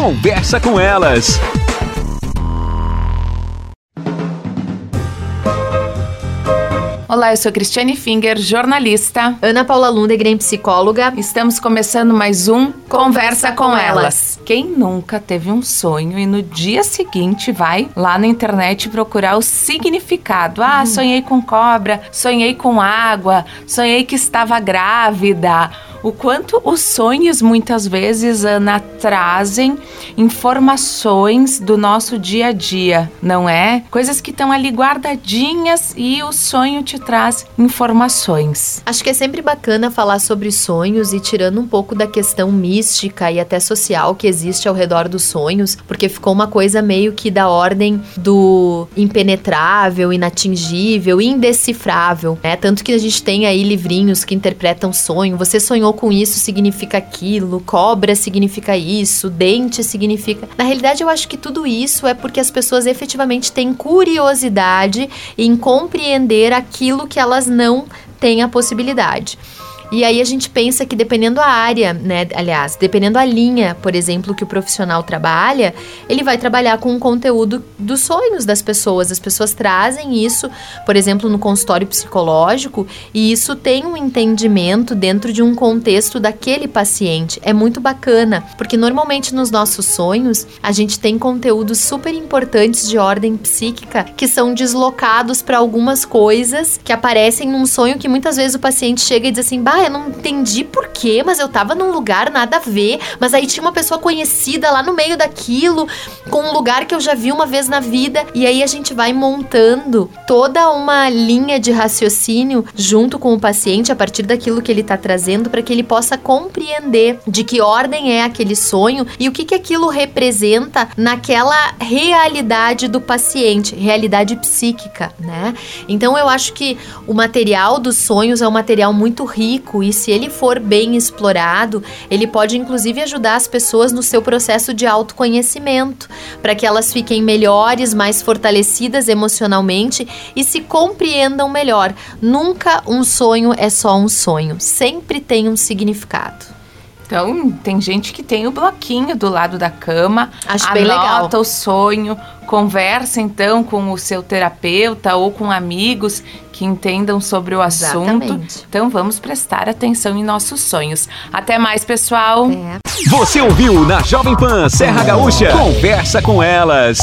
Conversa com elas. Olá, eu sou Cristiane Finger, jornalista. Ana Paula Lundegren, psicóloga. Estamos começando mais um Conversa, Conversa com, com elas. elas. Quem nunca teve um sonho e no dia seguinte vai lá na internet procurar o significado? Ah, hum. sonhei com cobra, sonhei com água, sonhei que estava grávida o quanto os sonhos muitas vezes, Ana, trazem informações do nosso dia a dia, não é? Coisas que estão ali guardadinhas e o sonho te traz informações. Acho que é sempre bacana falar sobre sonhos e tirando um pouco da questão mística e até social que existe ao redor dos sonhos, porque ficou uma coisa meio que da ordem do impenetrável, inatingível, indecifrável, né? Tanto que a gente tem aí livrinhos que interpretam sonho. Você sonhou sonhou com isso significa aquilo, cobra significa isso, dente significa. Na realidade, eu acho que tudo isso é porque as pessoas efetivamente têm curiosidade em compreender aquilo que elas não têm a possibilidade. E aí a gente pensa que dependendo a área, né, aliás, dependendo a linha, por exemplo, que o profissional trabalha, ele vai trabalhar com um conteúdo dos sonhos das pessoas. As pessoas trazem isso, por exemplo, no consultório psicológico, e isso tem um entendimento dentro de um contexto daquele paciente. É muito bacana, porque normalmente nos nossos sonhos a gente tem conteúdos super importantes de ordem psíquica que são deslocados para algumas coisas que aparecem num sonho que muitas vezes o paciente chega e diz assim: "Bah, eu não entendi porquê, mas eu tava num lugar nada a ver. Mas aí tinha uma pessoa conhecida lá no meio daquilo, com um lugar que eu já vi uma vez na vida. E aí a gente vai montando toda uma linha de raciocínio junto com o paciente a partir daquilo que ele tá trazendo para que ele possa compreender de que ordem é aquele sonho e o que, que aquilo representa naquela realidade do paciente, realidade psíquica, né? Então eu acho que o material dos sonhos é um material muito rico rico e se ele for bem explorado, ele pode inclusive ajudar as pessoas no seu processo de autoconhecimento, para que elas fiquem melhores, mais fortalecidas emocionalmente e se compreendam melhor. Nunca um sonho é só um sonho, sempre tem um significado. Então, tem gente que tem o bloquinho do lado da cama, Acho anota bem legal. o sonho, conversa então com o seu terapeuta ou com amigos que entendam sobre o assunto. Exatamente. Então, vamos prestar atenção em nossos sonhos. Até mais, pessoal. É. Você ouviu na Jovem Pan Serra Gaúcha? Conversa com elas.